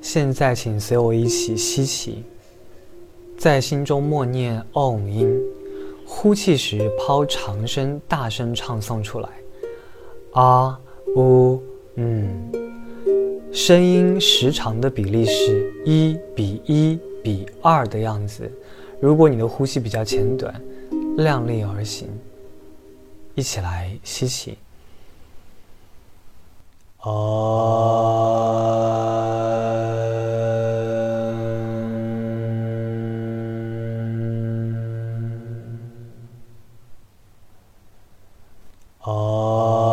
现在，请随我一起吸气，在心中默念 “Om” 音，呼气时抛长声，大声唱诵出来。啊呜嗯，声音时长的比例是一比一比二的样子。如果你的呼吸比较浅短，量力而行。一起来吸气。啊。Oh.